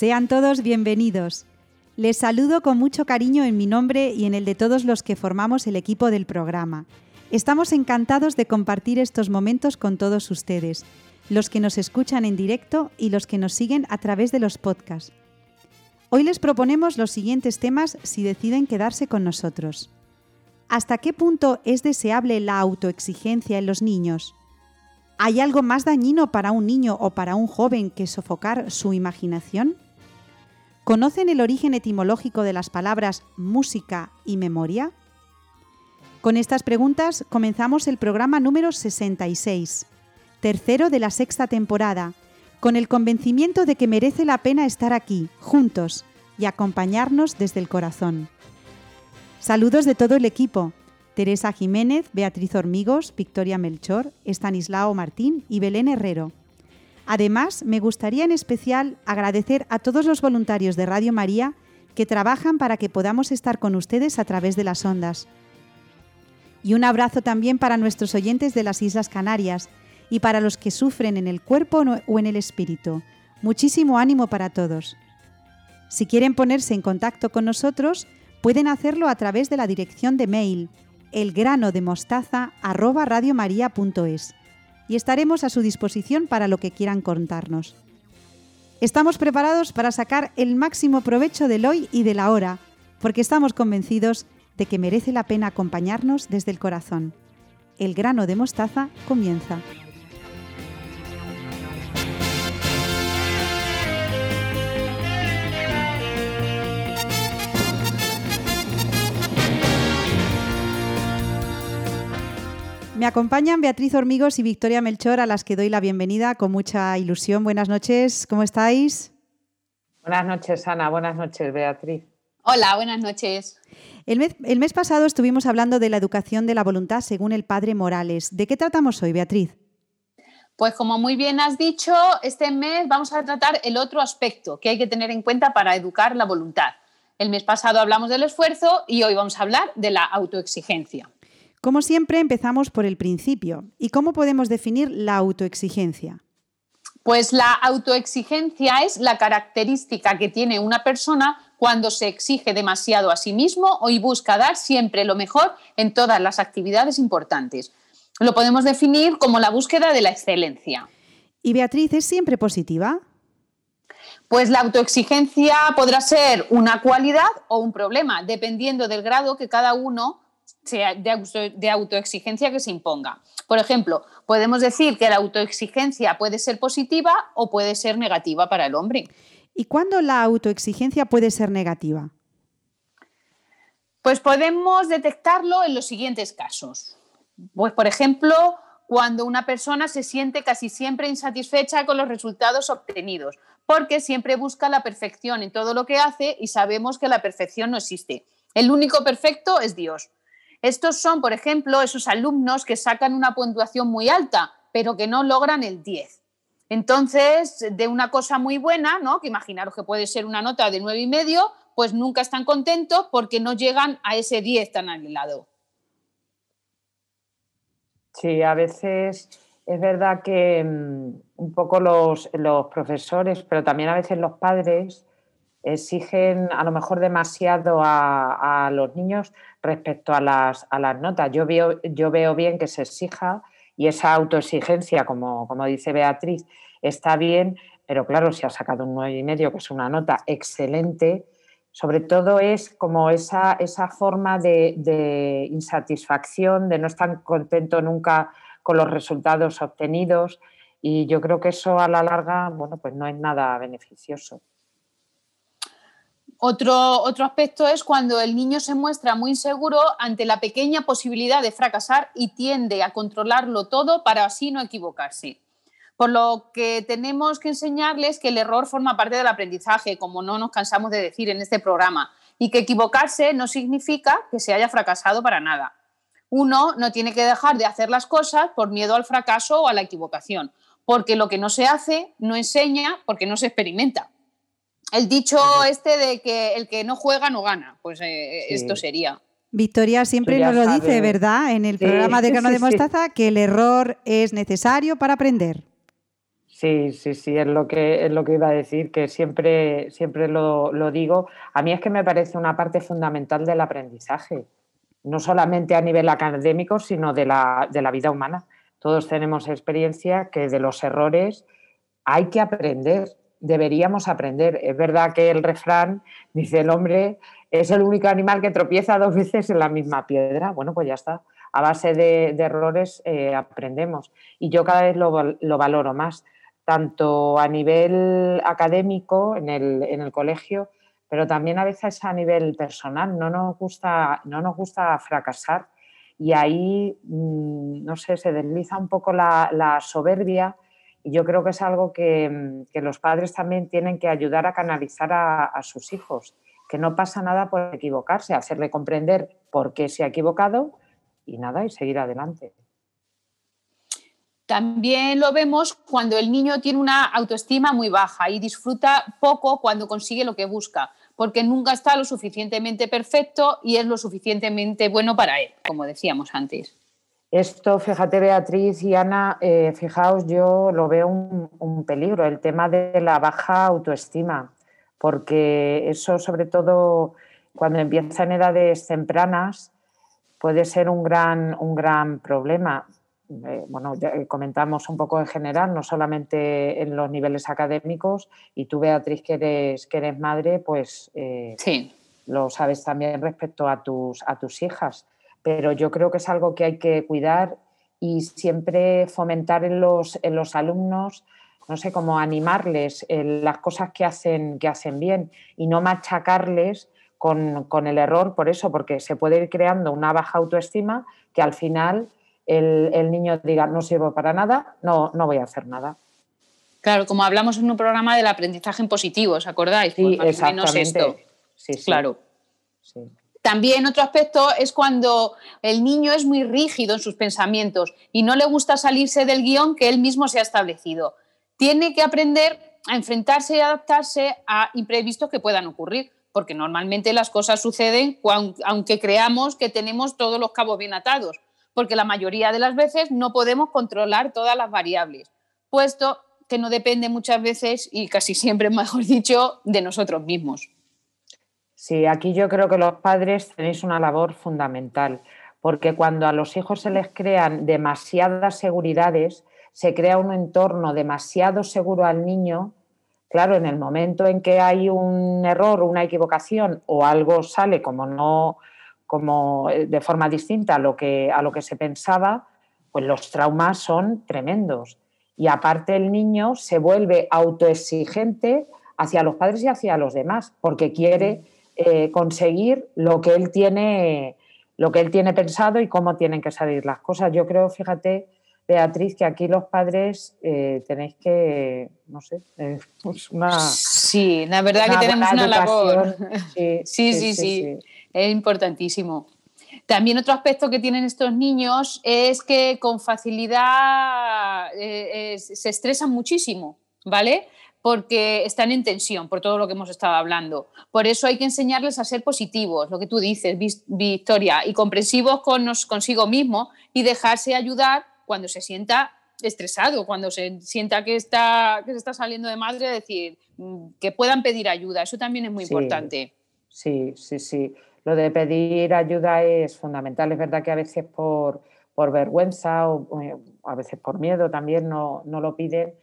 Sean todos bienvenidos. Les saludo con mucho cariño en mi nombre y en el de todos los que formamos el equipo del programa. Estamos encantados de compartir estos momentos con todos ustedes, los que nos escuchan en directo y los que nos siguen a través de los podcasts. Hoy les proponemos los siguientes temas si deciden quedarse con nosotros. ¿Hasta qué punto es deseable la autoexigencia en los niños? ¿Hay algo más dañino para un niño o para un joven que sofocar su imaginación? ¿Conocen el origen etimológico de las palabras música y memoria? Con estas preguntas comenzamos el programa número 66, tercero de la sexta temporada, con el convencimiento de que merece la pena estar aquí, juntos, y acompañarnos desde el corazón. Saludos de todo el equipo, Teresa Jiménez, Beatriz Hormigos, Victoria Melchor, Estanislao Martín y Belén Herrero. Además, me gustaría en especial agradecer a todos los voluntarios de Radio María que trabajan para que podamos estar con ustedes a través de las ondas. Y un abrazo también para nuestros oyentes de las Islas Canarias y para los que sufren en el cuerpo o en el espíritu. Muchísimo ánimo para todos. Si quieren ponerse en contacto con nosotros, pueden hacerlo a través de la dirección de mail elgranodemostaza@radiomaria.es y estaremos a su disposición para lo que quieran contarnos. Estamos preparados para sacar el máximo provecho del hoy y de la hora, porque estamos convencidos de que merece la pena acompañarnos desde el corazón. El grano de mostaza comienza. Me acompañan Beatriz Hormigos y Victoria Melchor, a las que doy la bienvenida con mucha ilusión. Buenas noches, ¿cómo estáis? Buenas noches, Ana. Buenas noches, Beatriz. Hola, buenas noches. El mes, el mes, pasado estuvimos hablando de la educación de la voluntad según el padre Morales. ¿De qué tratamos hoy, Beatriz? Pues como muy bien has dicho, este mes vamos a tratar el otro aspecto que hay que tener en cuenta para educar la voluntad. El mes pasado hablamos del esfuerzo y hoy vamos a hablar de la autoexigencia. Como siempre, empezamos por el principio. ¿Y cómo podemos definir la autoexigencia? Pues la autoexigencia es la característica que tiene una persona cuando se exige demasiado a sí mismo y busca dar siempre lo mejor en todas las actividades importantes. Lo podemos definir como la búsqueda de la excelencia. ¿Y Beatriz es siempre positiva? Pues la autoexigencia podrá ser una cualidad o un problema, dependiendo del grado que cada uno de, autoexigencia que se imponga. Por ejemplo, podemos decir que la autoexigencia puede ser positiva o puede ser negativa para el hombre. ¿Y cuándo la autoexigencia puede ser negativa? Pues podemos detectarlo en los siguientes casos. Pues, por ejemplo, cuando una persona se siente casi siempre insatisfecha con los resultados obtenidos, porque siempre busca la perfección en todo lo que hace y sabemos que la perfección no existe. El único perfecto es Dios. Estos son, por ejemplo, esos alumnos que sacan una puntuación muy alta, pero que no logran el 10. Entonces, de una cosa muy buena, ¿no? que imaginaros que puede ser una nota de nueve y medio, pues nunca están contentos porque no llegan a ese 10 tan anhelado. Sí, a veces es verdad que mm, un poco los, los, profesores, pero también a veces los padres exigen a lo mejor demasiado a, los niños respecto a las, a las notas. Yo veo, yo veo bien que se exija y esa autoexigencia, como, como dice Beatriz, está bien, pero claro, si ha sacado un nueve y medio, que es una nota excelente, sobre todo es como esa, esa forma de, de, insatisfacción, de no estar contento nunca con los resultados obtenidos y yo creo que eso a la larga, bueno, pues no es nada beneficioso. Otro, otro aspecto es cuando el niño se muestra muy inseguro ante la pequeña posibilidad de fracasar y tiende a controlarlo todo para así no equivocarse. Por lo que tenemos que enseñarles que el error forma parte del aprendizaje, como no nos cansamos de decir en este programa, y que equivocarse no significa que se haya fracasado para nada. Uno no tiene que dejar de hacer las cosas por miedo al fracaso o a la equivocación, porque lo que no se hace no enseña porque no se experimenta. El dicho este de que el que no juega no gana, pues eh, esto sería. Victoria siempre nos lo dice, ¿verdad? En el programa de Grano de Mostaza, que el error es necesario para aprender. Sí, sí, sí, es lo que, es lo que iba a decir, que siempre, siempre lo, lo digo. A mí es que me parece una parte fundamental del aprendizaje, no solamente a nivel académico, sino de la, de la vida humana. Todos tenemos experiencia que de los errores hay que aprender, deberíamos aprender. Es verdad que el refrán dice el hombre es el único animal que tropieza dos veces en la misma piedra. Bueno, pues ya está. A base de, errores eh, aprendemos. Y yo cada vez lo, lo valoro más tanto a nivel académico en el, colegio, pero también a veces a nivel personal. No nos gusta, no nos gusta fracasar y ahí, mm, no sé, se desliza un poco la, soberbia y yo creo que es algo que, los padres también tienen que ayudar a canalizar a, a sus hijos, que no pasa nada por equivocarse, hacerle comprender por qué se ha equivocado y nada, y seguir adelante. También lo vemos cuando el niño tiene una autoestima muy baja y disfruta poco cuando consigue lo que busca, porque nunca está lo suficientemente perfecto y es lo suficientemente bueno para él, como decíamos antes. Esto, fíjate Beatriz y Ana, eh, fijaos, yo lo veo un, peligro, el tema de la baja autoestima, porque eso sobre todo cuando empieza en edades tempranas puede ser un gran, un gran problema eh, bueno, ya comentamos un poco en general, no solamente en los niveles académicos, y tú, Beatriz, que eres, que eres madre, pues eh, lo sabes también respecto a tus, a tus hijas. Pero yo creo que es algo que hay que cuidar y siempre fomentar en los, en los alumnos, no sé, cómo animarles en las cosas que hacen, que hacen bien y no machacarles con, con el error por eso, porque se puede ir creando una baja autoestima que al final el, niño diga no sirvo para nada, no, no voy a hacer nada. Claro, como hablamos en un programa del aprendizaje en positivo, ¿os acordáis? Sí, pues esto. Sí, Claro. También otro aspecto es cuando el niño es muy rígido en sus pensamientos y no le gusta salirse del guion que él mismo se ha establecido. Tiene que aprender a enfrentarse y adaptarse a imprevistos que puedan ocurrir, porque normalmente las cosas suceden aunque creamos que tenemos todos los cabos bien atados porque la mayoría de las veces no podemos controlar todas las variables, puesto que no depende muchas veces y casi siempre, mejor dicho, de nosotros mismos. Sí, aquí yo creo que los padres tenéis una labor fundamental, porque cuando a los hijos se les crean demasiadas seguridades, se crea un entorno demasiado seguro al niño, claro, en el momento en que hay un error, una equivocación o algo sale como no como eh, de forma distinta a lo que, a lo que se pensaba, pues los traumas son tremendos. Y aparte el niño se vuelve autoexigente hacia los padres y hacia los demás, porque quiere eh, conseguir lo que él tiene, lo que él tiene pensado y cómo tienen que salir las cosas. Yo creo, fíjate, Beatriz, que aquí los padres eh, tenéis que, no sé, pues una... Sí, la verdad que tenemos una labor. sí, sí, sí. sí es importantísimo. También otro aspecto que tienen estos niños es que con facilidad eh, se estresan muchísimo, ¿vale? Porque están en tensión por todo lo que hemos estado hablando. Por eso hay que enseñarles a ser positivos, lo que tú dices, Victoria, y comprensivos con consigo mismo y dejarse ayudar cuando se sienta estresado, cuando se sienta que está, que se está saliendo de madre, decir, mm, que puedan pedir ayuda. Eso también es muy importante. Sí, sí, sí lo de pedir ayuda es fundamental. Es verdad que a veces por, vergüenza o eh, a veces por miedo también no, lo piden,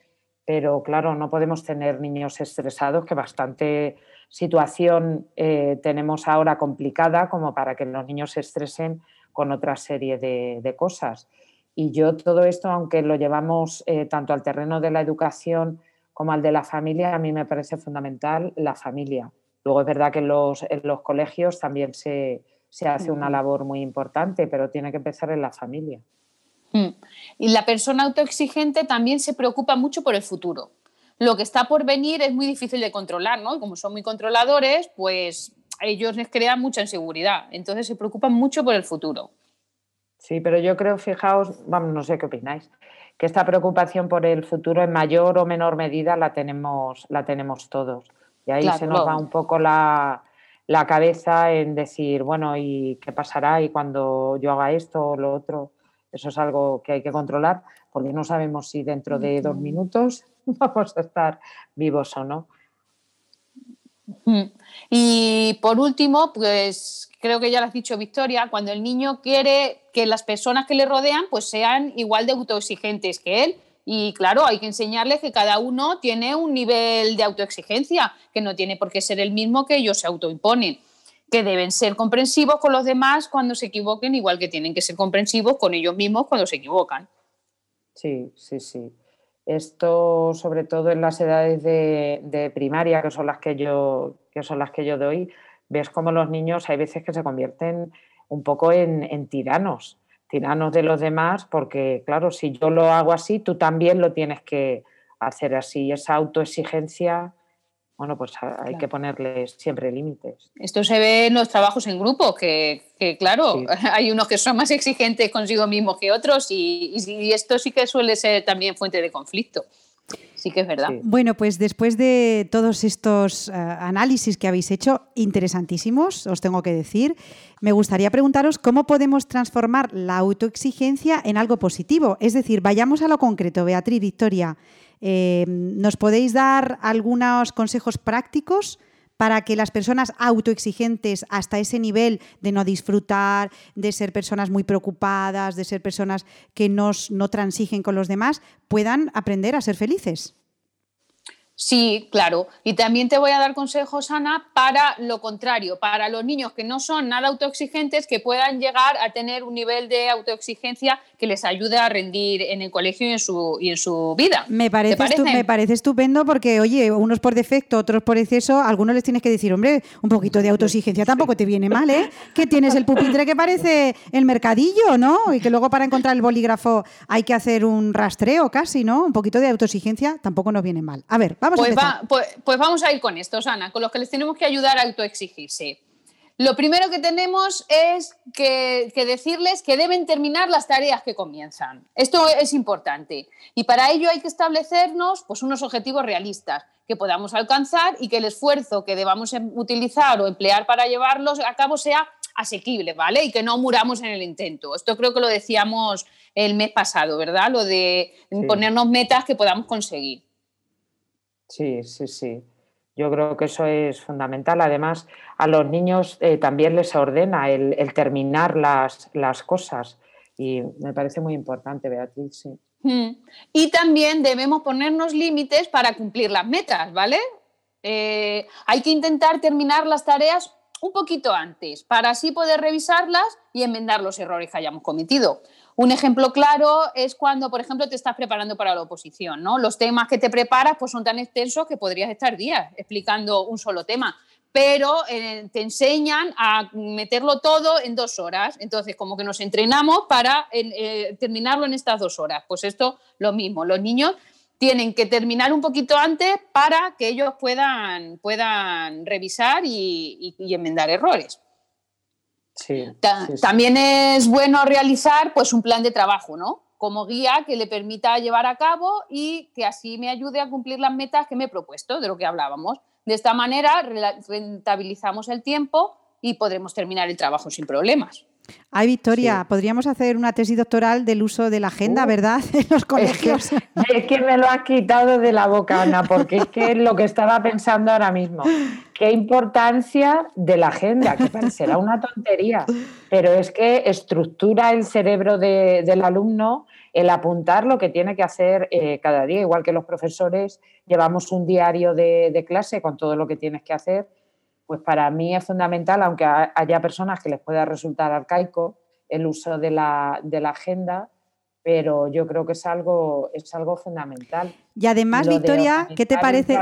pero claro, no podemos tener niños estresados, que bastante situación eh, tenemos ahora complicada como para que los niños se estresen con otra serie de, cosas. Y yo todo esto, aunque lo llevamos eh, tanto al terreno de la educación como al de la familia, a mí me parece fundamental la familia. Luego es verdad que en los, colegios también se, hace una labor muy importante, pero tiene que empezar en la familia. Mm. Y la persona autoexigente también se preocupa mucho por el futuro. Lo que está por venir es muy difícil de controlar, ¿no? como son muy controladores, pues ellos les crean mucha inseguridad. Entonces se preocupan mucho por el futuro. Sí, pero yo creo, fijaos, vamos, no sé qué opináis, que esta preocupación por el futuro en mayor o menor medida la tenemos, la tenemos todos. Y ahí se nos va un poco la, cabeza en decir, bueno, ¿y qué pasará? Y cuando yo haga esto o lo otro, eso es algo que hay que controlar. porque no sabemos si dentro de dos minutos vamos a estar vivos o no. Y por último, pues creo que ya lo has dicho Victoria, cuando el niño quiere que las personas que le rodean pues sean igual de autoexigentes que él. Y claro, hay que enseñarles que cada uno tiene un nivel de autoexigencia, que no tiene por qué ser el mismo que ellos se autoimponen, que deben ser comprensivos con los demás cuando se equivoquen, igual que tienen que ser comprensivos con ellos mismos cuando se equivocan. Sí, sí, sí. Esto, sobre todo en las edades de, primaria, que son las que yo, que son las que yo doy, ves como los niños hay veces que se convierten un poco en tiranos tiranos de los demás, porque claro, si yo lo hago así, tú también lo tienes que hacer así. Esa autoexigencia, bueno, pues hay que ponerle siempre límites. Esto se ve en los trabajos en grupo, que, claro, hay unos que son más exigentes consigo mismos que otros y, y esto sí que suele ser también fuente de conflicto. Sí que es verdad. Bueno, pues después de todos estos eh, análisis que habéis hecho, interesantísimos, os tengo que decir, me gustaría preguntaros cómo podemos transformar la autoexigencia en algo positivo. Es decir, vayamos a lo concreto, Beatriz, Victoria. Eh, ¿Nos podéis dar algunos consejos prácticos para que las personas autoexigentes hasta ese nivel de no disfrutar, de ser personas muy preocupadas, de ser personas que no transigen con los demás, puedan aprender a ser felices? Sí, claro. Y también te voy a dar consejos, Ana, para lo contrario, para los niños que no son nada autoexigentes, que puedan llegar a tener un nivel de autoexigencia que les ayude a rendir en el colegio y en su, y en su vida. Me parece, me parece estupendo porque, oye, unos por defecto, otros por exceso, algunos les tienes que decir, hombre, un poquito de autoexigencia tampoco te viene mal, ¿eh? Que tienes el pupitre que parece el mercadillo, ¿no? Y que luego para encontrar el bolígrafo hay que hacer un rastreo casi, ¿no? Un poquito de autoexigencia tampoco nos viene mal. A ver, pues, pues, pues, vamos a ir con esto, Ana, con los que les tenemos que ayudar a autoexigirse. Lo primero que tenemos es que, decirles que deben terminar las tareas que comienzan. Esto es importante. Y para ello hay que establecernos pues, unos objetivos realistas que podamos alcanzar y que el esfuerzo que debamos em, utilizar o emplear para llevarlos a cabo sea asequible, ¿vale? Y que no muramos en el intento. Esto creo que lo decíamos el mes pasado, ¿verdad? Lo de ponernos metas que podamos conseguir. Sí, sí, sí. Yo creo que eso es fundamental. Además, a los niños eh, también les ordena el, terminar las, cosas y me parece muy importante, Beatriz. Sí. Hmm. Y también debemos ponernos límites para cumplir las metas, ¿vale? Eh, hay que intentar terminar las tareas un poquito antes para así poder revisarlas y enmendar los errores que hayamos cometido. Un ejemplo claro es cuando, por ejemplo, te estás preparando para la oposición, ¿no? Los temas que te preparas pues, son tan extensos que podrías estar días explicando un solo tema, pero eh, te enseñan a meterlo todo en dos horas. Entonces, como que nos entrenamos para eh, terminarlo en estas dos horas. Pues esto, lo mismo, los niños tienen que terminar un poquito antes para que ellos puedan, puedan revisar y enmendar errores. También es bueno realizar pues, un plan de trabajo, ¿no? Como guía que le permita llevar a cabo y que así me ayude a cumplir las metas que me he propuesto, de lo que hablábamos. De esta manera rentabilizamos el tiempo y podremos terminar el trabajo sin problemas. Ay, Victoria, podríamos hacer una tesis doctoral del uso de la agenda, uh. ¿verdad? En los colegios. Es que, me lo has quitado de la boca, Ana, porque es que es lo que estaba pensando ahora mismo. Qué importancia de la agenda, que parecerá una tontería, pero es que estructura el cerebro del alumno el apuntar lo que tiene que hacer eh, cada día, igual que los profesores llevamos un diario de clase con todo lo que tienes que hacer pues para mí es fundamental, aunque haya personas que les pueda resultar arcaico el uso de la, de la agenda, pero yo creo que es algo, es algo fundamental. Y además, Victoria, ¿qué te parece,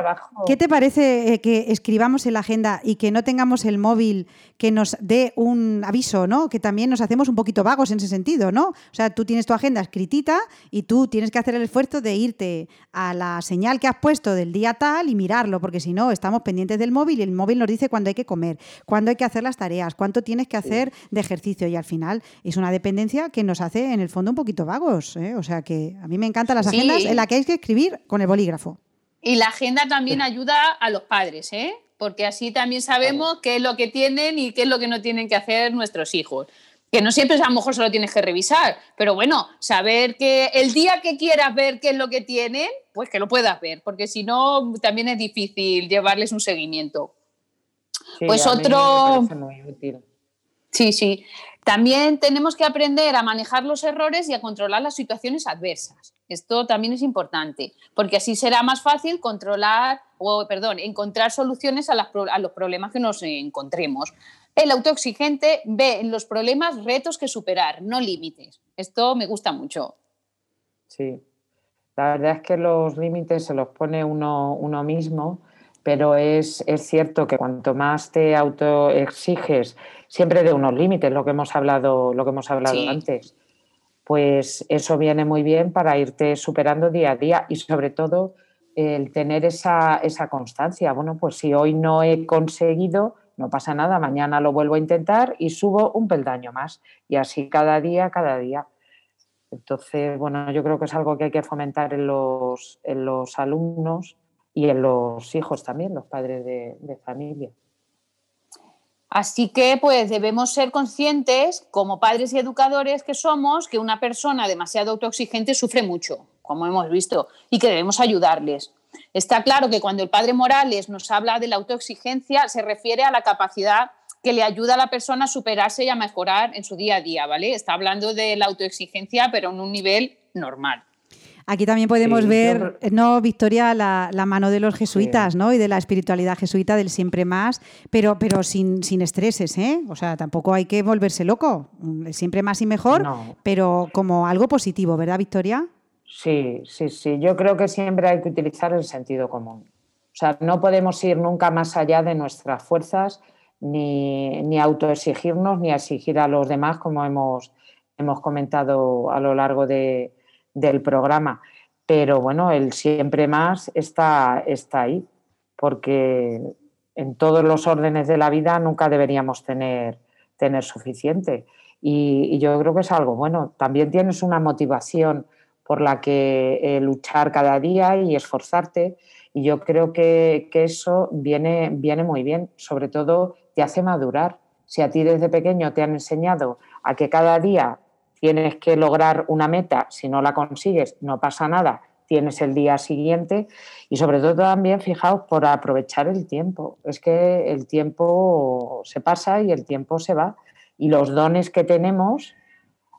¿qué te parece eh, que escribamos en la agenda y que no tengamos el móvil que nos dé un aviso, ¿no? Que también nos hacemos un poquito vagos en ese sentido, ¿no? O sea, tú tienes tu agenda escritita y tú tienes que hacer el esfuerzo de irte a la señal que has puesto del día tal y mirarlo, porque si no, estamos pendientes del móvil y el móvil nos dice cuándo hay que comer, cuándo hay que hacer las tareas, cuánto tienes que hacer de ejercicio y al final es una dependencia que nos hace en el fondo un poquito vagos, ¿eh? O sea que a mí me encantan las agendas en las que hay que escribir con el bolígrafo. Y la agenda también ayuda a los padres, ¿eh? porque así también sabemos qué es lo que tienen y qué es lo que no tienen que hacer nuestros hijos. que no siempre a lo mejor solo tienes que revisar, pero bueno, saber que el día que quieras ver qué es lo que tienen, pues que lo puedas ver, porque si no, también es difícil llevarles un seguimiento. pues otro... Sí, sí. También tenemos que aprender a manejar los errores y a controlar las situaciones adversas. Esto también es importante, porque así será más fácil controlar o, perdón, encontrar soluciones a, a los problemas que nos encontremos. El autoexigente ve en los problemas retos que superar, no límites. Esto me gusta mucho. Sí, la verdad es que los límites se los pone uno, uno mismo, pero es, cierto que cuanto más te autoexiges, siempre de unos límites, lo que hemos hablado, lo que hemos hablado antes, pues eso viene muy bien para irte superando día a día y sobre todo el tener esa, esa constancia. Bueno, pues si hoy no he conseguido, no pasa nada, mañana lo vuelvo a intentar y subo un peldaño más. Y así cada día, cada día. Entonces, bueno, yo creo que es algo que hay que fomentar en los, en los alumnos y en los hijos también, los padres de, de familia. Así que pues debemos ser conscientes, como padres y educadores que somos, que una persona demasiado autoexigente sufre mucho, como hemos visto, y que debemos ayudarles. Está claro que cuando el padre Morales nos habla de la autoexigencia, se refiere a la capacidad que le ayuda a la persona a superarse y a mejorar en su día a día, ¿vale? Está hablando de la autoexigencia, pero en un nivel normal. Aquí también podemos ver, ¿no, Victoria, la, mano de los jesuitas, ¿no? Y de la espiritualidad jesuita del siempre más, pero, pero sin, sin estreses, ¿eh? O sea, tampoco hay que volverse loco. Siempre más y mejor, pero como algo positivo, ¿verdad, Victoria? Sí, sí, sí. Yo creo que siempre hay que utilizar el sentido común. O sea, no podemos ir nunca más allá de nuestras fuerzas, ni, ni autoexigirnos, ni exigir a los demás, como hemos, hemos comentado a lo largo de, del programa. Pero bueno, el siempre más está, está ahí, porque en todos los órdenes de la vida nunca deberíamos tener, tener suficiente. Y, yo creo que es algo bueno. También tienes una motivación por la que eh, luchar cada día y esforzarte. Y yo creo que, eso viene, viene muy bien, sobre todo te hace madurar. Si a ti desde pequeño te han enseñado a que cada día tienes que lograr una meta, si no la consigues, no pasa nada, tienes el día siguiente y sobre todo también, fijaos, por aprovechar el tiempo. Es que el tiempo se pasa y el tiempo se va y los dones que tenemos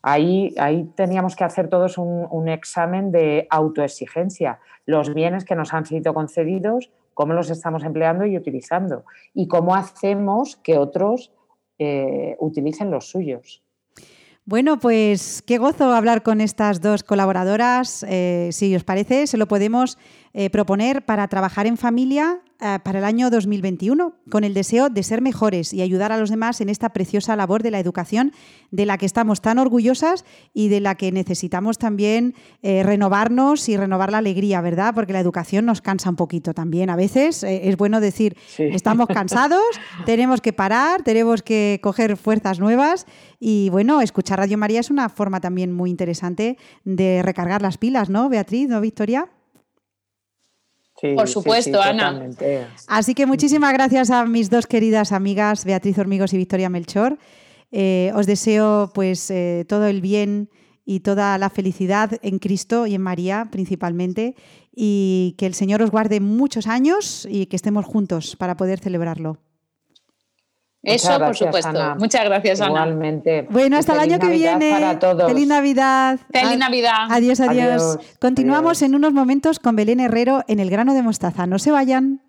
Ahí, teníamos que hacer todos un, examen de autoexigencia. Los bienes que nos han sido concedidos, cómo los estamos empleando y utilizando. Y cómo hacemos que otros eh, utilicen los suyos. Bueno, pues qué gozo hablar con estas dos colaboradoras. Eh, si os parece, se lo podemos eh, proponer para trabajar en familia para el año 2021, con el deseo de ser mejores y ayudar a los demás en esta preciosa labor de la educación de la que estamos tan orgullosas y de la que necesitamos también eh, renovarnos y renovar la alegría, ¿verdad? Porque la educación nos cansa un poquito también. A veces eh, es bueno decir, estamos cansados, tenemos que parar, tenemos que coger fuerzas nuevas y bueno, escuchar Radio María es una forma también muy interesante de recargar las pilas, ¿no, Beatriz, ¿no, Victoria? Por supuesto, Ana. Así que muchísimas gracias a mis dos queridas amigas, Beatriz Hormigos y Victoria Melchor. Eh, os deseo pues eh, todo el bien y toda la felicidad en Cristo y en María principalmente y que el Señor os guarde muchos años y que estemos juntos para poder celebrarlo. Eso, por supuesto. Muchas gracias, Ana. Igualmente. Bueno, hasta el año que viene. Para todos. Feliz Navidad. Feliz Navidad. Adiós, adiós. Continuamos en unos momentos con Belén Herrero en el grano de mostaza. No se vayan.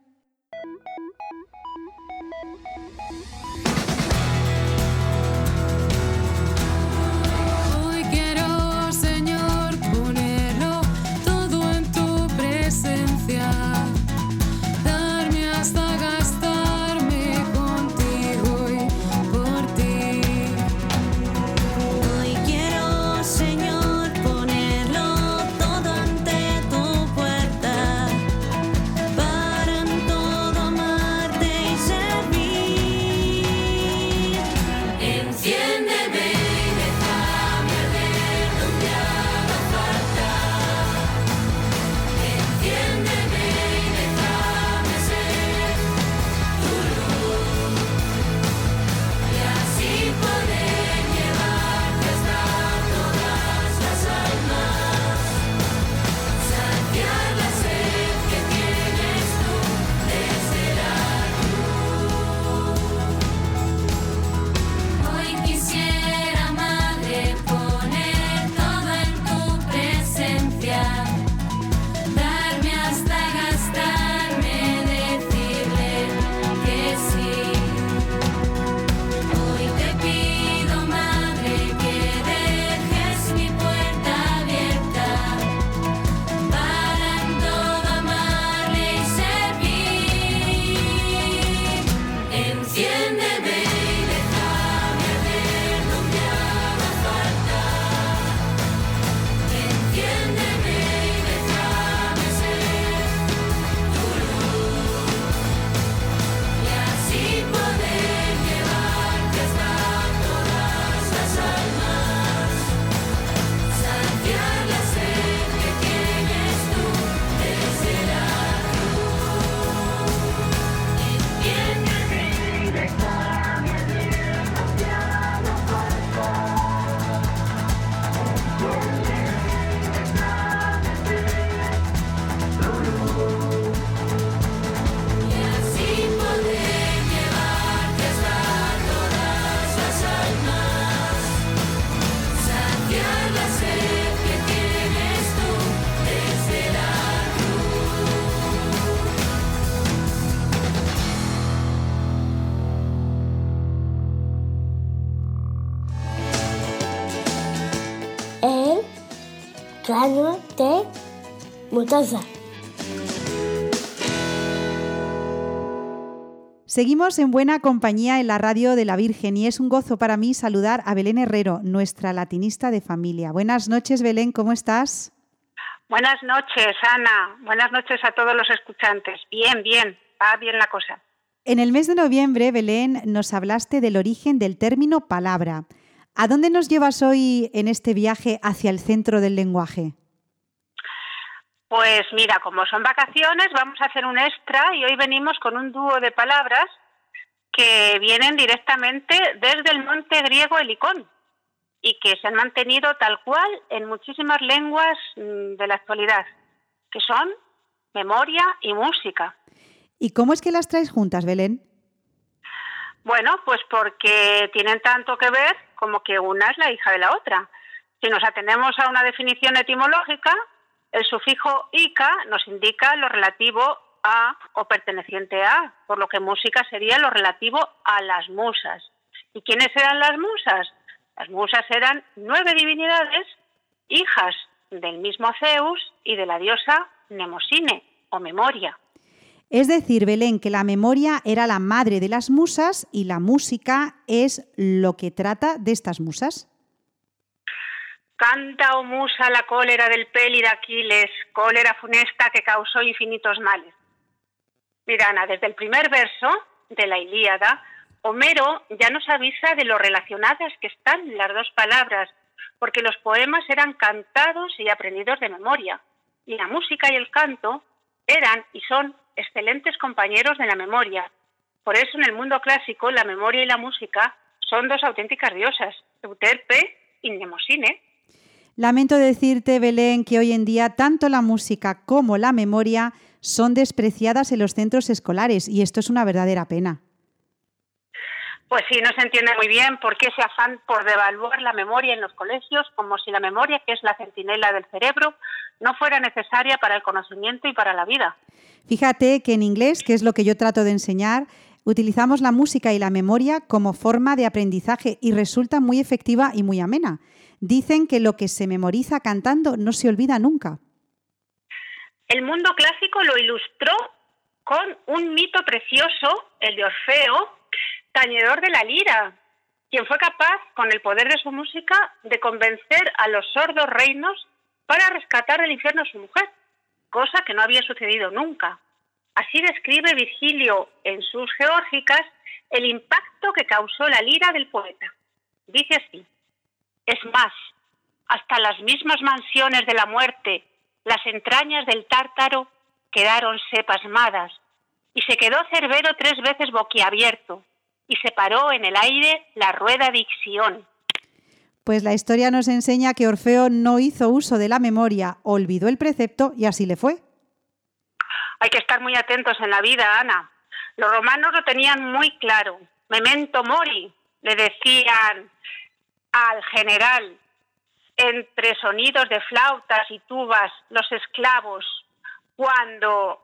Mostaza. Seguimos en buena compañía en la radio de la Virgen y es un gozo para mí saludar a Belén Herrero, nuestra latinista de familia. Buenas noches, Belén, ¿cómo estás? Buenas noches, Ana. Buenas noches a todos los escuchantes. Bien, bien, va bien la cosa. En el mes de noviembre, Belén, nos hablaste del origen del término palabra. ¿A dónde nos llevas hoy en este viaje hacia el centro del lenguaje? Pues mira, como son vacaciones, vamos a hacer un extra y hoy venimos con un dúo de palabras que vienen directamente desde el monte griego Helicón y que se han mantenido tal cual en muchísimas lenguas mm, de la actualidad, que son memoria y música. ¿Y cómo es que las traes juntas, Belén? Bueno, pues porque tienen tanto que ver como que una es la hija de la otra. Si nos atendemos a una definición etimológica, el sufijo ica nos indica lo relativo a o perteneciente a, por lo que música sería lo relativo a las musas. ¿Y quiénes eran las musas? Las musas eran nueve divinidades, hijas del mismo Zeus y de la diosa Nemosine o Memoria. Es decir, Belén, que la memoria era la madre de las musas y la música es lo que trata de estas musas. Canta, oh musa, la cólera del peli de Aquiles, cólera funesta que causó infinitos males. Mira, Ana, desde el primer verso de la Ilíada, Homero ya nos avisa de lo relacionadas que están las dos palabras, porque los poemas eran cantados y aprendidos de memoria, y la música y el canto eran y son excelentes compañeros de la memoria. Por eso en el mundo clásico la memoria y la música son dos auténticas diosas, Euterpe y Nemosine. Lamento decirte, Belén, que hoy en día tanto la música como la memoria son despreciadas en los centros escolares y esto es una verdadera pena. Pues sí, no se entiende muy bien por qué se afán por devaluar la memoria en los colegios, como si la memoria, que es la centinela del cerebro, no fuera necesaria para el conocimiento y para la vida. Fíjate que en inglés, que es lo que yo trato de enseñar, utilizamos la música y la memoria como forma de aprendizaje y resulta muy efectiva y muy amena. Dicen que lo que se memoriza cantando no se olvida nunca. El mundo clásico lo ilustró con un mito precioso, el de Orfeo, tañedor de la lira, quien fue capaz, con el poder de su música, de convencer a los sordos reinos para rescatar del infierno a su mujer, cosa que no había sucedido nunca. Así describe Virgilio en sus Geórgicas el impacto que causó la lira del poeta. Dice así, es más, hasta las mismas mansiones de la muerte, las entrañas del tártaro, quedaronse pasmadas, y se quedó Cerbero tres veces boquiabierto, y se paró en el aire la rueda de Ixión. Pues la historia nos enseña que Orfeo no hizo uso de la memoria, olvidó el precepto y así le fue. Hay que estar muy atentos en la vida, Ana. Los romanos lo tenían muy claro. Memento mori, le decían al general entre sonidos de flautas y tubas los esclavos cuando,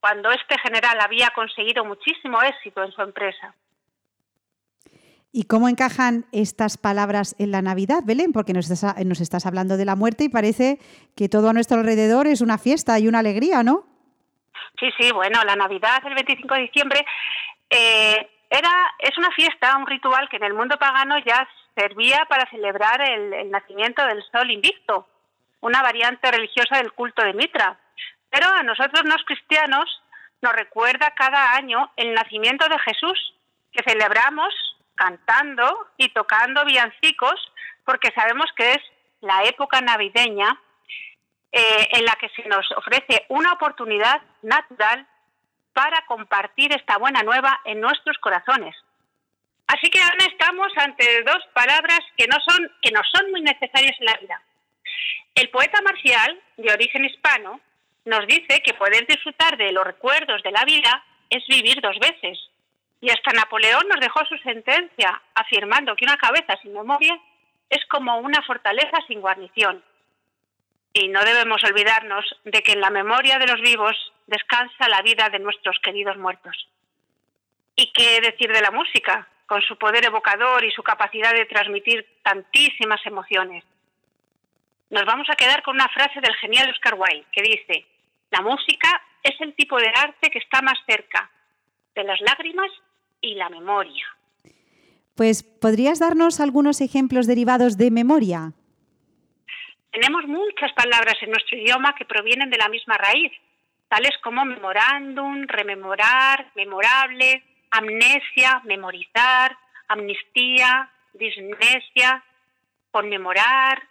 cuando este general había conseguido muchísimo éxito en su empresa. ¿Y cómo encajan estas palabras en la Navidad, Belén? Porque nos estás, nos estás, hablando de la muerte y parece que todo a nuestro alrededor es una fiesta y una alegría, ¿no? Sí, sí, bueno, la Navidad, el 25 de diciembre, eh, era, es una fiesta, un ritual que en el mundo pagano ya servía para celebrar el, nacimiento del sol invicto, una variante religiosa del culto de Mitra. Pero a nosotros los cristianos nos recuerda cada año el nacimiento de Jesús, que celebramos cantando y tocando villancicos, porque sabemos que es la época navideña eh, en la que se nos ofrece una oportunidad natural para compartir esta buena nueva en nuestros corazones. Así que ahora estamos ante dos palabras que no son, son muy necesarias en la vida. El poeta marcial, de origen hispano, nos dice que poder disfrutar de los recuerdos de la vida es vivir dos veces. Y hasta Napoleón nos dejó su sentencia, afirmando que una cabeza sin memoria es como una fortaleza sin guarnición. Y no debemos olvidarnos de que en la memoria de los vivos descansa la vida de nuestros queridos muertos. ¿Y qué decir de la música? Con su poder evocador y su capacidad de transmitir tantísimas emociones. nos vamos a quedar con una frase del genial Oscar Wilde que dice, la música es el tipo de arte que está más cerca de las lágrimas y la memoria. Pues, ¿podrías darnos algunos ejemplos derivados de memoria? Tenemos muchas palabras en nuestro idioma que provienen de la misma raíz, tales como memorándum, rememorar, memorable, amnesia, memorizar, amnistía, disnesia, conmemorar,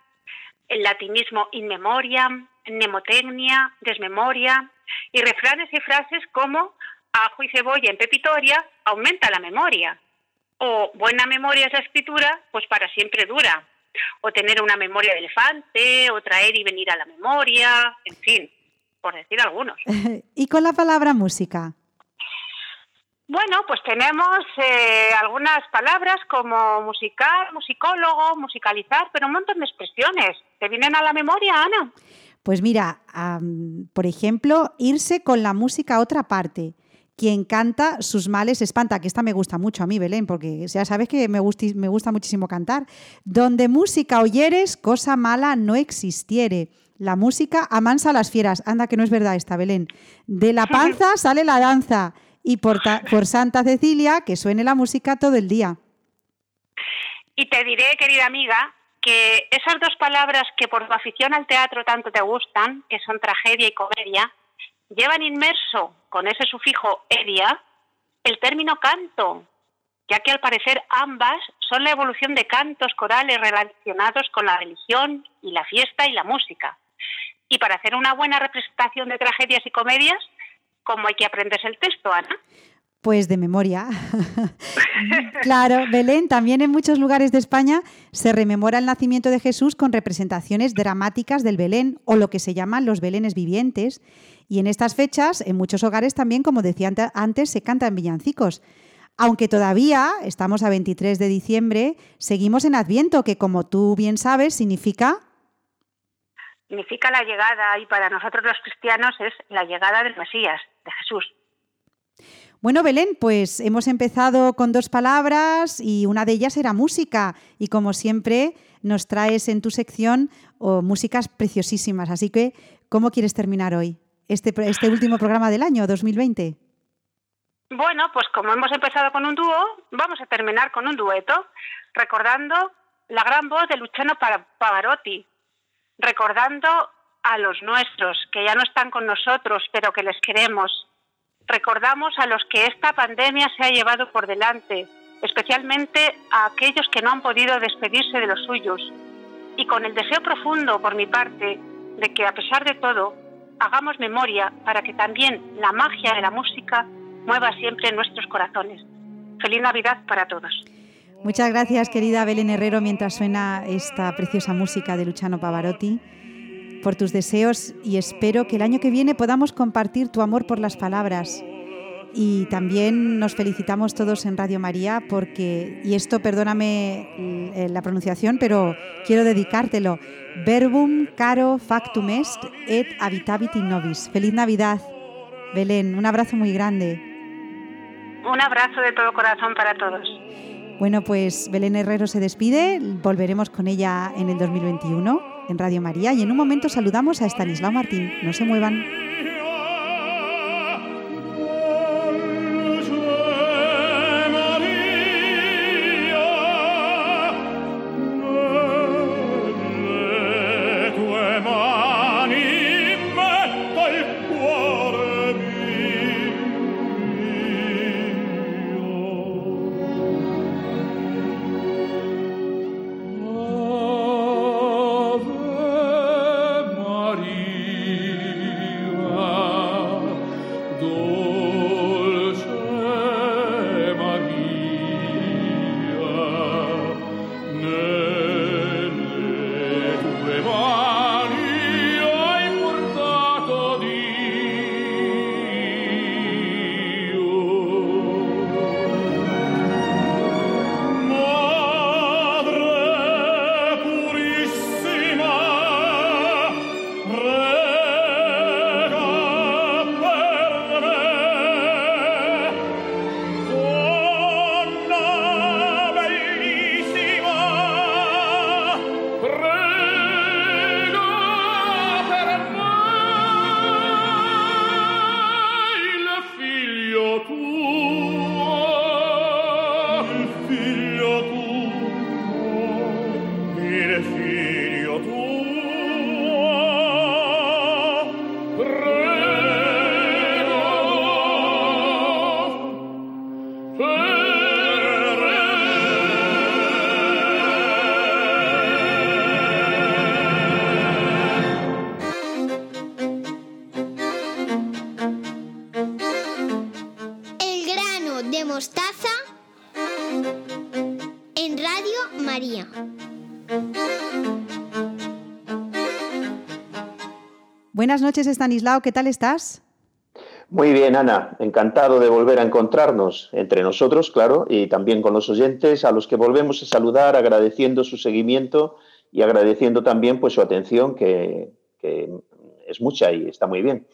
el latinismo in memoriam, mnemotecnia, desmemoria, y refranes y frases como ajo y cebolla en pepitoria aumenta la memoria, o buena memoria es la escritura, pues para siempre dura, o tener una memoria de elefante, o traer y venir a la memoria, en fin, por decir algunos. ¿Y con la palabra música? Bueno, pues tenemos eh, algunas palabras como musicar, musicólogo, musicalizar, pero un montón de expresiones. ¿Te vienen a la memoria, Ana? Pues mira, por ejemplo, irse con la música a otra parte. Quien canta sus males espanta, que esta me gusta mucho a mí, Belén, porque ya sabes que me gusta, me gusta muchísimo cantar. Donde música oyeres, cosa mala no existiere. La música amansa a las fieras. Anda, que no es verdad esta, Belén. De la panza sale la danza y por, por Santa Cecilia que suene la música todo el día. Y te diré, querida amiga, que esas dos palabras que por tu afición al teatro tanto te gustan, que son tragedia y comedia, llevan inmerso con ese sufijo edia el término canto, ya que al parecer ambas son la evolución de cantos corales relacionados con la religión y la fiesta y la música. Y para hacer una buena representación de tragedias y comedias, cómo hay que aprenderse el texto, Ana. Pues de memoria. claro, Belén, también en muchos lugares de España se rememora el nacimiento de Jesús con representaciones dramáticas del Belén o lo que se llaman los Belenes vivientes. Y en estas fechas, en muchos hogares también, como decía antes, se cantan villancicos. Aunque todavía estamos a 23 de diciembre, seguimos en Adviento, que como tú bien sabes, significa significa la llegada y para nosotros los cristianos es la llegada del Mesías, de Jesús. Bueno, Belén, pues hemos empezado con dos palabras y una de ellas era música y como siempre nos traes en tu sección músicas preciosísimas. Así que, ¿cómo quieres terminar hoy este, este último programa del año 2020? Bueno, pues como hemos empezado con un dúo, vamos a terminar con un dueto, recordando la gran voz de Luciano Pavarotti, recordando a los nuestros que ya no están con nosotros, pero que les queremos. Recordamos a los que esta pandemia se ha llevado por delante, especialmente a aquellos que no han podido despedirse de los suyos. Y con el deseo profundo, por mi parte, de que a pesar de todo, hagamos memoria para que también la magia de la música mueva siempre nuestros corazones. Feliz Navidad para todos. Muchas gracias, querida Belén Herrero, mientras suena esta preciosa música de Luciano Pavarotti, por tus deseos y espero que el año que viene podamos compartir tu amor por las palabras. Y también nos felicitamos todos en Radio María porque, y esto perdóname la pronunciación, pero quiero dedicártelo, verbum caro factum est et habitavit in nobis. Feliz Navidad, Belén, un abrazo muy grande. Un abrazo de todo corazón para todos. Bueno, pues Belén Herrero se despide, volveremos con ella en el 2021 en Radio María y en un momento saludamos a Estanislao Martín. No se muevan. Buenas noches, Estanislao, ¿qué tal estás? Muy bien, Ana. Encantado de volver a encontrarnos entre nosotros, claro, y también con los oyentes, a los que volvemos a saludar, agradeciendo su seguimiento y agradeciendo también pues, su atención, que, que es mucha y está muy bien.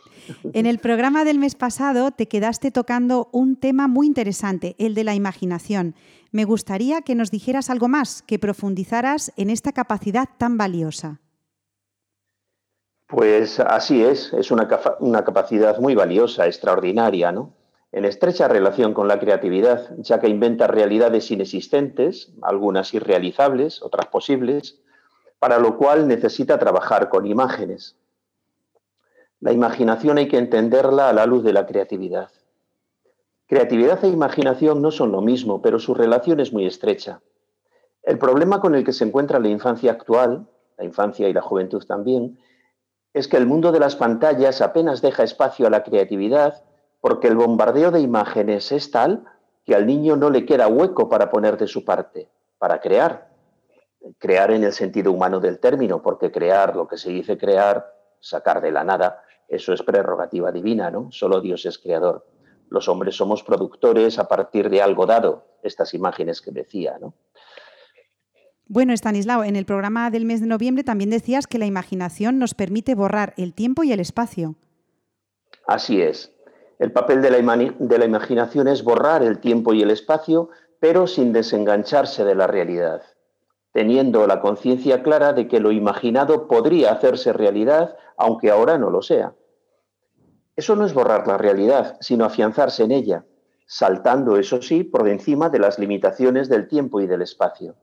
En el programa del mes pasado te quedaste tocando un tema muy interesante, el de la imaginación. Me gustaría que nos dijeras algo más, que profundizaras en esta capacidad tan valiosa. Pues así es, es una, una, capacidad muy valiosa, extraordinaria, ¿no? En estrecha relación con la creatividad, ya que inventa realidades inexistentes, algunas irrealizables, otras posibles, para lo cual necesita trabajar con imágenes. La imaginación hay que entenderla a la luz de la creatividad. Creatividad e imaginación no son lo mismo, pero su relación es muy estrecha. El problema con el que se encuentra la infancia actual, la infancia y la juventud también, es que el mundo de las pantallas apenas deja espacio a la creatividad porque el bombardeo de imágenes es tal que al niño no le queda hueco para poner de su parte, para crear. Crear en el sentido humano del término, porque crear, lo que se dice crear, sacar de la nada, eso es prerrogativa divina, ¿no? Solo Dios es creador. Los hombres somos productores a partir de algo dado, estas imágenes que decía, ¿no? Bueno, Stanislao, en el programa del mes de noviembre también decías que la imaginación nos permite borrar el tiempo y el espacio. Así es. El papel de la, de la imaginación es borrar el tiempo y el espacio, pero sin desengancharse de la realidad, teniendo la conciencia clara de que lo imaginado podría hacerse realidad, aunque ahora no lo sea. Eso no es borrar la realidad, sino afianzarse en ella, saltando, eso sí, por encima de las limitaciones del tiempo y del espacio.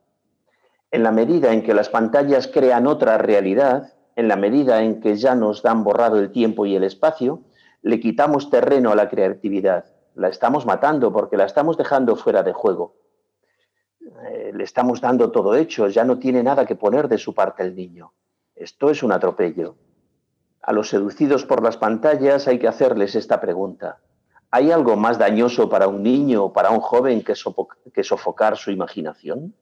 En la medida en que las pantallas crean otra realidad, en la medida en que ya nos dan borrado el tiempo y el espacio, le quitamos terreno a la creatividad. La estamos matando porque la estamos dejando fuera de juego. Eh, le estamos dando todo hecho, ya no tiene nada que poner de su parte el niño. Esto es un atropello. A los seducidos por las pantallas hay que hacerles esta pregunta. ¿Hay algo más dañoso para un niño o para un joven que, que sofocar su imaginación?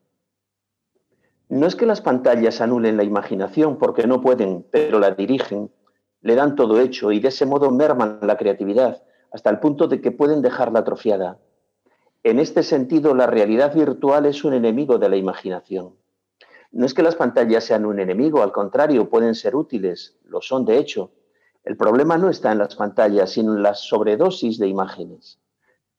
No es que las pantallas anulen la imaginación porque no pueden, pero la dirigen, le dan todo hecho y de ese modo merman la creatividad hasta el punto de que pueden dejarla atrofiada. En este sentido, la realidad virtual es un enemigo de la imaginación. No es que las pantallas sean un enemigo, al contrario, pueden ser útiles, lo son de hecho. El problema no está en las pantallas, sino en la sobredosis de imágenes.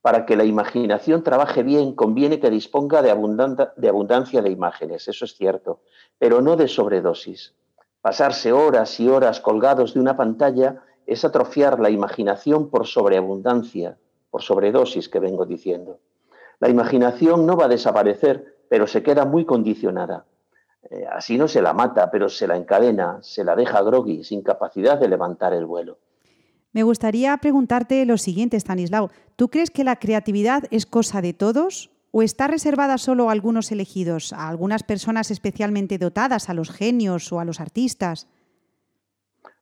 Para que la imaginación trabaje bien, conviene que disponga de, abundancia de imágenes, eso es cierto, pero no de sobredosis. Pasarse horas y horas colgados de una pantalla es atrofiar la imaginación por sobreabundancia, por sobredosis que vengo diciendo. La imaginación no va a desaparecer, pero se queda muy condicionada. Eh, así no se la mata, pero se la encadena, se la deja groggy, sin capacidad de levantar el vuelo. Me gustaría preguntarte lo siguiente, Stanislao. ¿Tú crees que la creatividad es cosa de todos o está reservada solo a algunos elegidos, a algunas personas especialmente dotadas, a los genios o a los artistas?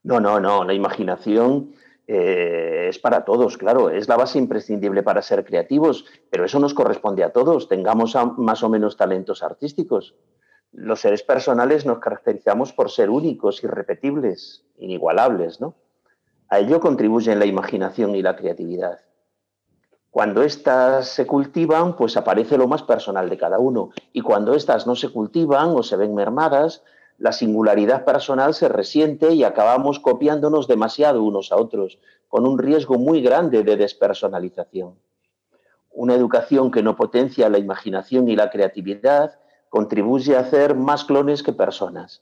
No, no, no. La imaginación eh, es para todos, claro. Es la base imprescindible para ser creativos, pero eso nos corresponde a todos, tengamos más o menos talentos artísticos. Los seres personales nos caracterizamos por ser únicos, irrepetibles, inigualables, ¿no? A ello contribuyen la imaginación y la creatividad. Cuando éstas se cultivan, pues aparece lo más personal de cada uno. Y cuando éstas no se cultivan o se ven mermadas, la singularidad personal se resiente y acabamos copiándonos demasiado unos a otros, con un riesgo muy grande de despersonalización. Una educación que no potencia la imaginación y la creatividad contribuye a hacer más clones que personas.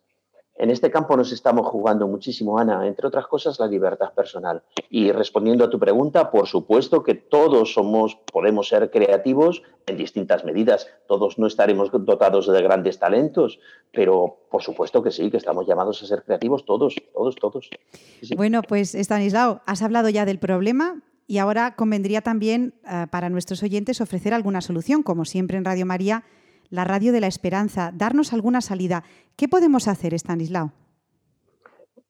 En este campo nos estamos jugando muchísimo, Ana, entre otras cosas, la libertad personal. Y respondiendo a tu pregunta, por supuesto que todos somos, podemos ser creativos en distintas medidas. Todos no estaremos dotados de grandes talentos, pero por supuesto que sí, que estamos llamados a ser creativos todos, todos, todos. Bueno, pues Stanislao, has hablado ya del problema, y ahora convendría también eh, para nuestros oyentes ofrecer alguna solución, como siempre en Radio María, la radio de la esperanza, darnos alguna salida. ¿Qué podemos hacer, Stanislao?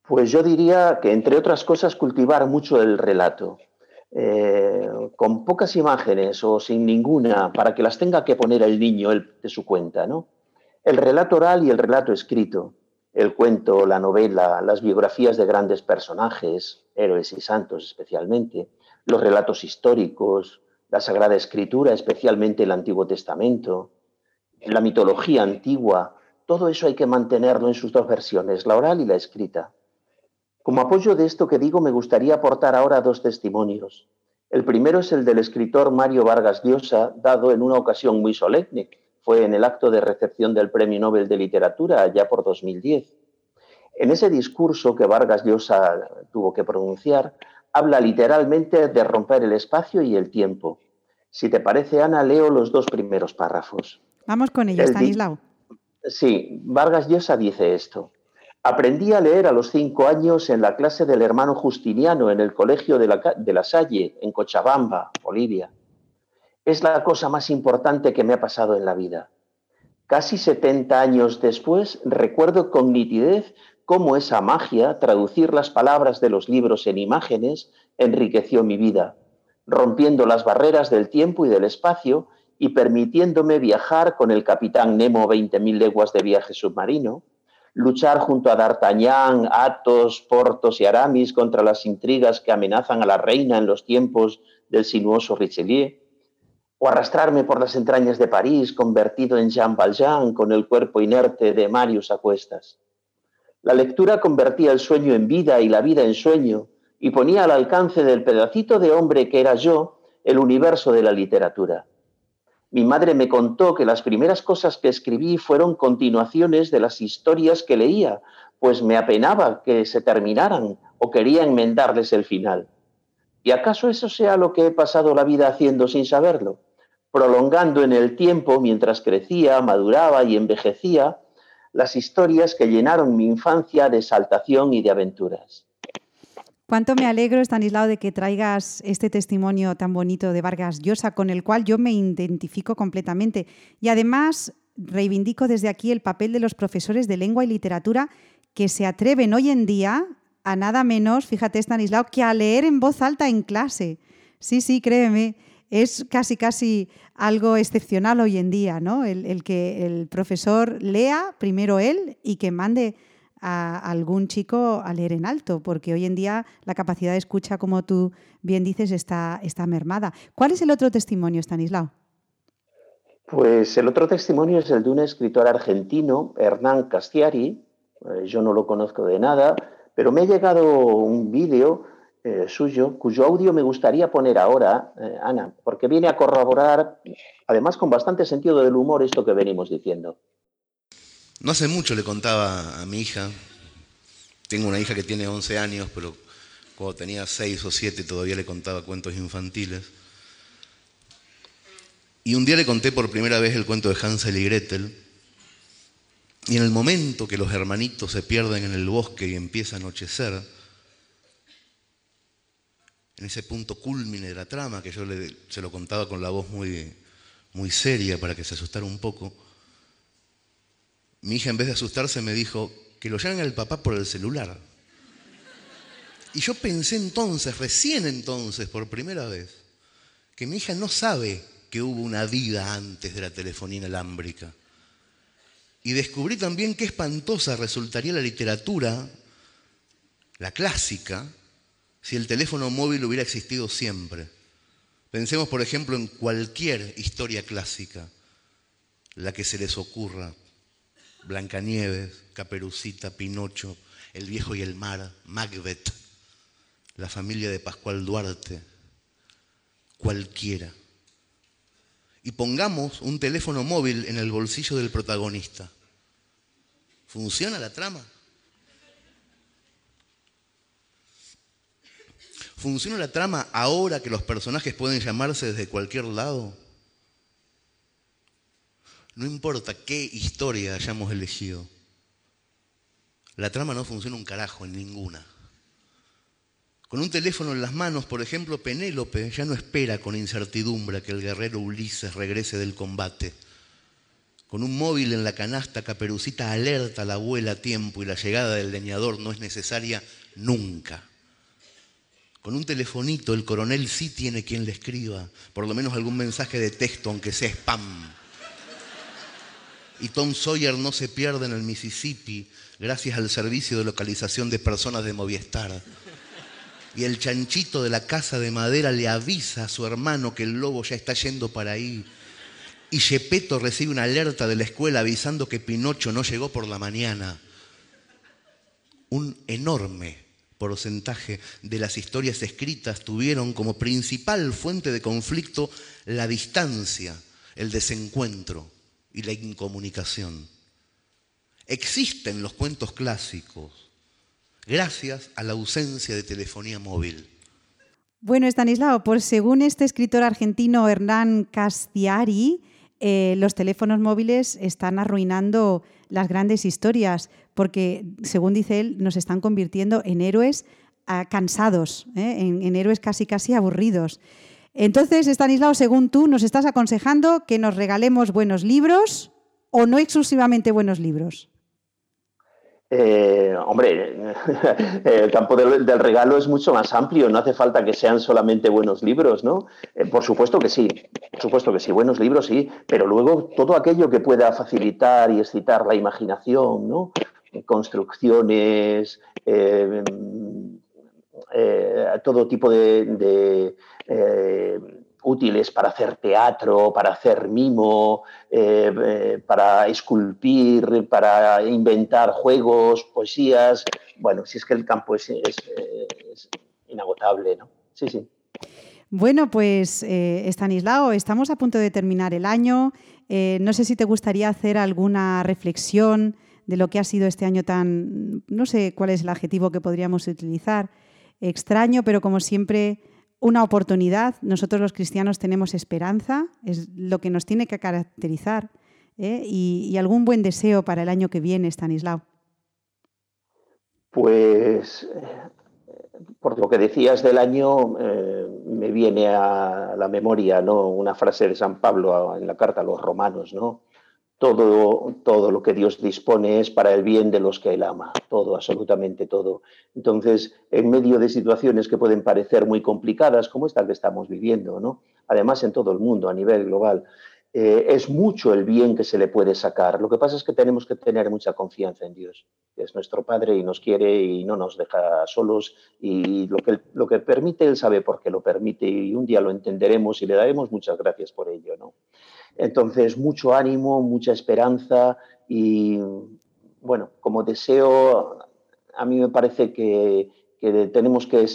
Pues yo diría que, entre otras cosas, cultivar mucho el relato, eh, con pocas imágenes o sin ninguna, para que las tenga que poner el niño de su cuenta. ¿no? El relato oral y el relato escrito, el cuento, la novela, las biografías de grandes personajes, héroes y santos especialmente, los relatos históricos, la Sagrada Escritura, especialmente el Antiguo Testamento, la mitología antigua, todo eso hay que mantenerlo en sus dos versiones, la oral y la escrita. Como apoyo de esto que digo, me gustaría aportar ahora dos testimonios. El primero es el del escritor Mario Vargas Llosa, dado en una ocasión muy solemne. Fue en el acto de recepción del Premio Nobel de Literatura, ya por 2010. En ese discurso que Vargas Llosa tuvo que pronunciar, habla literalmente de romper el espacio y el tiempo. Si te parece, Ana, leo los dos primeros párrafos. Vamos con ello, Stanislao. Sí, Vargas Llosa dice esto. Aprendí a leer a los cinco años en la clase del hermano Justiniano en el colegio de la, de la Salle, en Cochabamba, Bolivia. Es la cosa más importante que me ha pasado en la vida. Casi 70 años después, recuerdo con nitidez cómo esa magia, traducir las palabras de los libros en imágenes, enriqueció mi vida, rompiendo las barreras del tiempo y del espacio y permitiéndome viajar con el capitán Nemo 20.000 leguas de viaje submarino, luchar junto a D'Artagnan, Athos, Portos y Aramis contra las intrigas que amenazan a la reina en los tiempos del sinuoso Richelieu, o arrastrarme por las entrañas de París convertido en Jean Valjean con el cuerpo inerte de Marius a cuestas. La lectura convertía el sueño en vida y la vida en sueño y ponía al alcance del pedacito de hombre que era yo el universo de la literatura. Mi madre me contó que las primeras cosas que escribí fueron continuaciones de las historias que leía, pues me apenaba que se terminaran o quería enmendarles el final. ¿Y acaso eso sea lo que he pasado la vida haciendo sin saberlo? Prolongando en el tiempo, mientras crecía, maduraba y envejecía, las historias que llenaron mi infancia de exaltación y de aventuras. Cuánto me alegro, Estanislao, de que traigas este testimonio tan bonito de Vargas Llosa, con el cual yo me identifico completamente. Y además reivindico desde aquí el papel de los profesores de lengua y literatura que se atreven hoy en día a nada menos, fíjate, Estanislao, que a leer en voz alta en clase. Sí, sí, créeme es casi casi algo excepcional hoy en día, ¿no? El, que el profesor lea primero él y que mande a algún chico a leer en alto, porque hoy en día la capacidad de escucha, como tú bien dices, está, está mermada. ¿Cuál es el otro testimonio, Stanislao? Pues el otro testimonio es el de un escritor argentino, Hernán Castiari. Eh, yo no lo conozco de nada, pero me ha llegado un vídeo eh, suyo, cuyo audio me gustaría poner ahora, eh, Ana, porque viene a corroborar, además con bastante sentido del humor, esto que venimos diciendo. No hace mucho le contaba a mi hija, tengo una hija que tiene 11 años, pero cuando tenía 6 o 7 todavía le contaba cuentos infantiles. Y un día le conté por primera vez el cuento de Hansel y Gretel. Y en el momento que los hermanitos se pierden en el bosque y empieza a anochecer, en ese punto culmine de la trama, que yo se lo contaba con la voz muy, muy seria para que se asustara un poco, mi hija en vez de asustarse me dijo que lo llamen al papá por el celular. Y yo pensé entonces, recién entonces, por primera vez, que mi hija no sabe que hubo una vida antes de la telefonía inalámbrica. Y descubrí también qué espantosa resultaría la literatura, la clásica, si el teléfono móvil hubiera existido siempre. Pensemos, por ejemplo, en cualquier historia clásica, la que se les ocurra. Blancanieves, Caperucita, Pinocho, El viejo y el mar, Macbeth, la familia de Pascual Duarte, cualquiera. Y pongamos un teléfono móvil en el bolsillo del protagonista. ¿Funciona la trama? ¿Funciona la trama ahora que los personajes pueden llamarse desde cualquier lado? No importa qué historia hayamos elegido. La trama no funciona un carajo en ninguna. Con un teléfono en las manos, por ejemplo, Penélope ya no espera con incertidumbre que el guerrero Ulises regrese del combate. Con un móvil en la canasta, Caperucita alerta a la abuela a tiempo y la llegada del leñador no es necesaria nunca. Con un telefonito, el coronel sí tiene quien le escriba, por lo menos algún mensaje de texto, aunque sea spam. Y Tom Sawyer no se pierde en el Mississippi gracias al servicio de localización de personas de Movistar. Y el chanchito de la casa de madera le avisa a su hermano que el lobo ya está yendo para ahí. Y Gepetto recibe una alerta de la escuela avisando que Pinocho no llegó por la mañana. Un enorme porcentaje de las historias escritas tuvieron como principal fuente de conflicto la distancia, el desencuentro y la incomunicación. Existen los cuentos clásicos gracias a la ausencia de telefonía móvil. Bueno, Stanislao, pues según este escritor argentino Hernán Castiari, eh, los teléfonos móviles están arruinando las grandes historias, porque, según dice él, nos están convirtiendo en héroes ah, cansados, ¿eh? en, en, héroes casi casi aburridos. Entonces, Stanislao, según tú, nos estás aconsejando que nos regalemos buenos libros o no exclusivamente buenos libros. Eh, hombre, el campo del, regalo es mucho más amplio, no hace falta que sean solamente buenos libros, ¿no? Eh, por supuesto que sí, por supuesto que sí, buenos libros sí, pero luego todo aquello que pueda facilitar y excitar la imaginación, ¿no? Construcciones, eh, todo tipo de útiles para hacer teatro, para hacer mimo, eh, eh, para esculpir, para inventar juegos, poesías. Bueno, si es que el campo es, inagotable, ¿no? Sí, sí. Bueno, pues eh, Estanislao, estamos a punto de terminar el año. Eh, no sé si te gustaría hacer alguna reflexión de lo que ha sido este año tan, no sé cuál es el adjetivo que podríamos utilizar, extraño, pero como siempre una oportunidad. Nosotros los cristianos tenemos esperanza, es lo que nos tiene que caracterizar, ¿eh? y, algún buen deseo para el año que viene, Stanislao. Pues, por lo que decías del año, eh, me viene a la memoria ¿no? una frase de San Pablo en la carta a los romanos, ¿no? Todo, todo lo que Dios dispone es para el bien de los que Él ama, todo, absolutamente todo. Entonces, en medio de situaciones que pueden parecer muy complicadas, como esta que estamos viviendo, ¿no? además en todo el mundo, a nivel global, eh, es mucho el bien que se le puede sacar. Lo que pasa es que tenemos que tener mucha confianza en Dios, es nuestro Padre y nos quiere y no nos deja solos y lo que, lo que permite, Él sabe por qué lo permite y un día lo entenderemos y le daremos muchas gracias por ello. ¿no? Entonces, mucho ánimo, mucha esperanza y, bueno, como deseo, a mí me parece que, que, tenemos que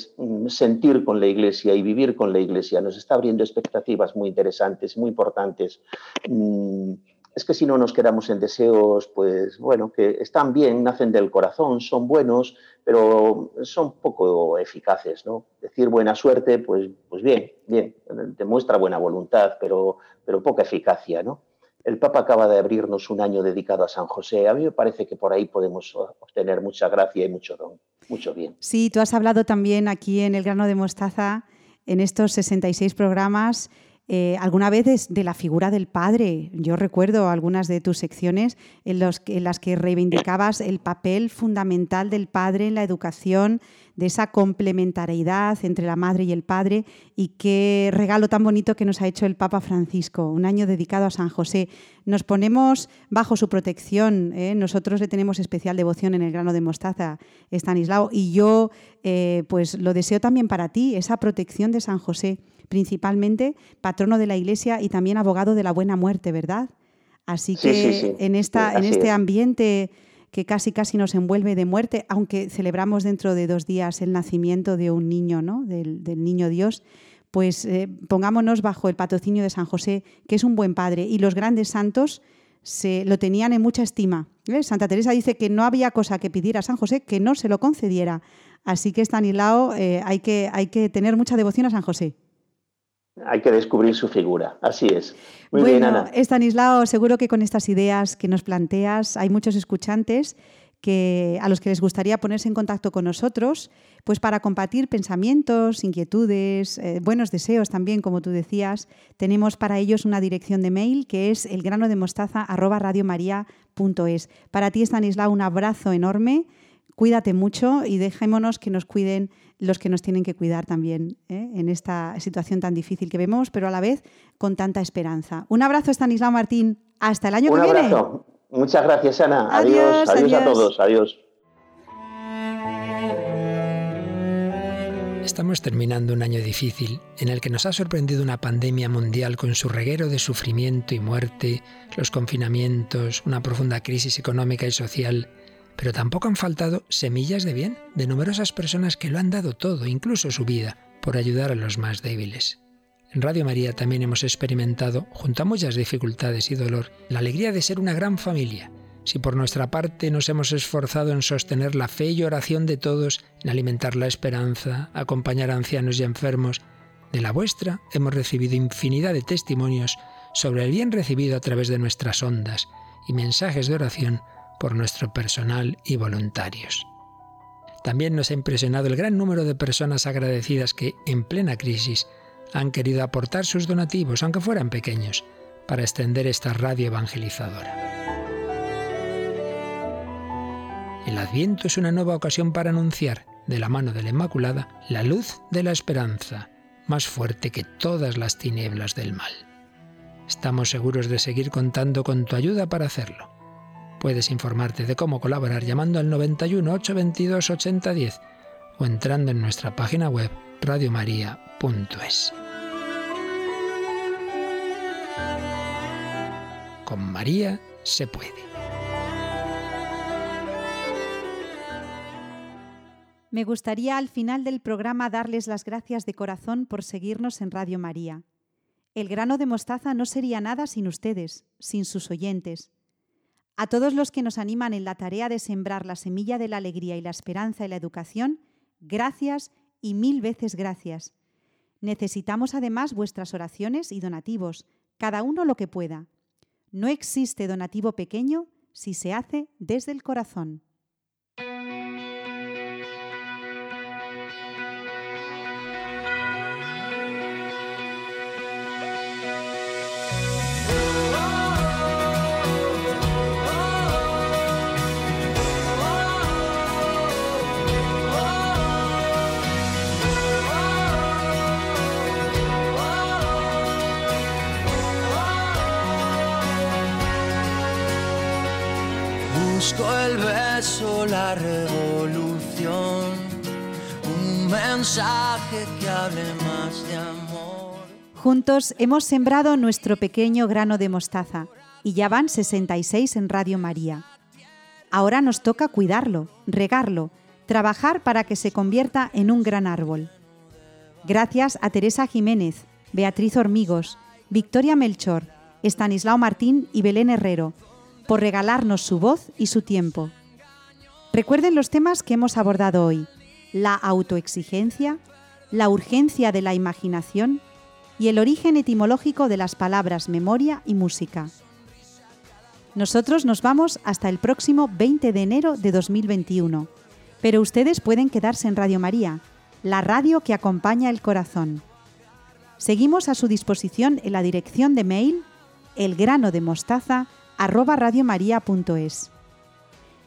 sentir con la Iglesia y vivir con la Iglesia. Nos está abriendo expectativas muy interesantes, muy importantes. Mm, es que si no nos quedamos en deseos, pues bueno, que están bien, nacen del corazón, son buenos, pero son poco eficaces, ¿no? Decir buena suerte, pues, pues bien, bien, demuestra buena voluntad, pero, pero poca eficacia, ¿no? El Papa acaba de abrirnos un año dedicado a San José. A mí me parece que por ahí podemos obtener mucha gracia y mucho don, mucho bien. Sí, tú has hablado también aquí en El Grano de Mostaza, en estos 66 programas, eh, alguna vez de la figura del padre. Yo recuerdo algunas de tus secciones en, los en, las que reivindicabas el papel fundamental del padre en la educación, de esa complementariedad entre la madre y el padre. Y qué regalo tan bonito que nos ha hecho el Papa Francisco, un año dedicado a San José. Nos ponemos bajo su protección. ¿eh? Nosotros le tenemos especial devoción en el grano de mostaza, Estanislao. Y yo eh, pues lo deseo también para ti, esa protección de San José principalmente patrono de la Iglesia y también abogado de la buena muerte, ¿verdad? Así que sí, sí, sí. en, esta, en este ambiente que casi casi nos envuelve de muerte, aunque celebramos dentro de dos días el nacimiento de un niño, ¿no? del, del niño Dios, pues eh, pongámonos bajo el patrocinio de San José, que es un buen padre, y los grandes santos se lo tenían en mucha estima. ¿eh? Santa Teresa dice que no había cosa que pidiera a San José que no se lo concediera. Así que, Stanislao, eh, hay, que, hay que tener mucha devoción a San José hay que descubrir su figura. Así es. Muy bueno, bien, Ana. Estanislao, seguro que con estas ideas que nos planteas hay muchos escuchantes que, a los que les gustaría ponerse en contacto con nosotros, pues para compartir pensamientos, inquietudes, eh, buenos deseos también, como tú decías, tenemos para ellos una dirección de mail que es elgranodemostaza@radiomaria.es. Para ti, Stanislao, un abrazo enorme. Cuídate mucho y dejémonos que nos cuiden los que nos tienen que cuidar también ¿eh? en esta situación tan difícil que vemos, pero a la vez con tanta esperanza. Un abrazo, Stanislao Martín. Hasta el año que viene. Un abrazo. Muchas gracias, Ana. Adiós, adiós, a todos. Adiós. Estamos terminando un año difícil en el que nos ha sorprendido una pandemia mundial con su reguero de sufrimiento y muerte, los confinamientos, una profunda crisis económica y social, pero tampoco han faltado semillas de bien de numerosas personas que lo han dado todo, incluso su vida, por ayudar a los más débiles. En Radio María también hemos experimentado, junto a muchas dificultades y dolor, la alegría de ser una gran familia. Si por nuestra parte nos hemos esforzado en sostener la fe y oración de todos, en alimentar la esperanza, acompañar a ancianos y enfermos, de la vuestra hemos recibido infinidad de testimonios sobre el bien recibido a través de nuestras ondas y mensajes de oración por nuestro personal y voluntarios. También nos ha impresionado el gran número de personas agradecidas que, en plena crisis, han querido aportar sus donativos, aunque fueran pequeños, para extender esta radio evangelizadora. El Adviento es una nueva ocasión para anunciar, de la mano de la Inmaculada, la luz de la esperanza, más fuerte que todas las tinieblas del mal. Estamos seguros de seguir contando con tu ayuda para hacerlo. Puedes informarte de cómo colaborar llamando al 91 822 8010 o entrando en nuestra página web radiomaria.es. Con María se puede. Me gustaría al final del programa darles las gracias de corazón por seguirnos en Radio María. El grano de mostaza no sería nada sin ustedes, sin sus oyentes. A todos los que nos animan en la tarea de sembrar la semilla de la alegría y la esperanza y la educación, gracias y mil veces gracias. Necesitamos además vuestras oraciones y donativos, cada uno lo que pueda. No existe donativo pequeño si se hace desde el corazón. Juntos hemos sembrado nuestro pequeño grano de mostaza y ya van 66 en Radio María. Ahora nos toca cuidarlo, regarlo, trabajar para que se convierta en un gran árbol. Gracias a Teresa Jiménez, Beatriz Hormigos, Victoria Melchor, Estanislao Martín y Belén Herrero por regalarnos su voz y su tiempo. Recuerden los temas que hemos abordado hoy, la autoexigencia, la urgencia de la imaginación y el origen etimológico de las palabras memoria y música. Nosotros nos vamos hasta el próximo 20 de enero de 2021, pero ustedes pueden quedarse en Radio María, la radio que acompaña el corazón. Seguimos a su disposición en la dirección de mail elgranodemostaza arroba radiomaria.es.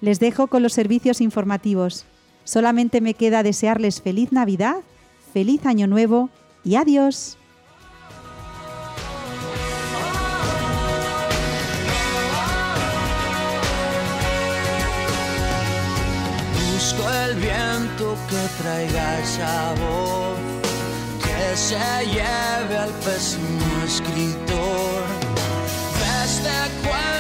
Les dejo con los servicios informativos. Solamente me queda desearles feliz Navidad, feliz Año Nuevo y adiós. viento que traiga el sabor, que se lleve al pésimo escritor. Desde cuando